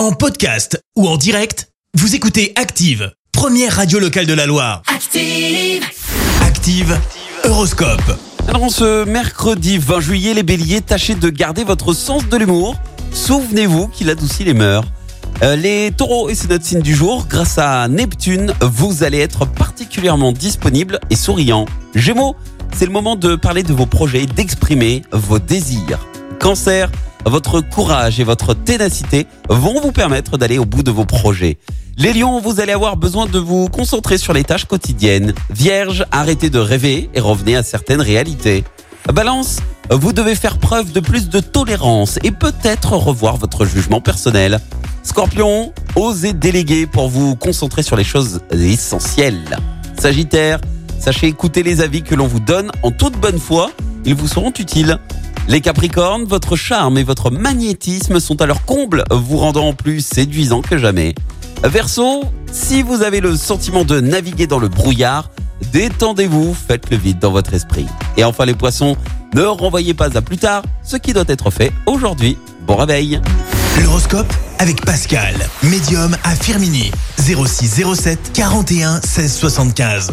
En podcast ou en direct, vous écoutez Active, première radio locale de la Loire. Active. Active, Horoscope. Alors, en ce mercredi 20 juillet, les béliers, tâchez de garder votre sens de l'humour. Souvenez-vous qu'il adoucit les mœurs. Euh, les taureaux, et c'est notre signe du jour, grâce à Neptune, vous allez être particulièrement disponible et souriant. Gémeaux, c'est le moment de parler de vos projets, d'exprimer vos désirs. Cancer, votre courage et votre ténacité vont vous permettre d'aller au bout de vos projets. Les lions, vous allez avoir besoin de vous concentrer sur les tâches quotidiennes. Vierge, arrêtez de rêver et revenez à certaines réalités. Balance, vous devez faire preuve de plus de tolérance et peut-être revoir votre jugement personnel. Scorpion, osez déléguer pour vous concentrer sur les choses essentielles. Sagittaire, sachez écouter les avis que l'on vous donne en toute bonne foi, ils vous seront utiles. Les Capricornes, votre charme et votre magnétisme sont à leur comble, vous rendant plus séduisant que jamais. Verseau, si vous avez le sentiment de naviguer dans le brouillard, détendez-vous, faites le vide dans votre esprit. Et enfin les poissons, ne renvoyez pas à plus tard ce qui doit être fait aujourd'hui. Bon réveil L'horoscope avec Pascal, médium à Firmini. 0607 41 16 75.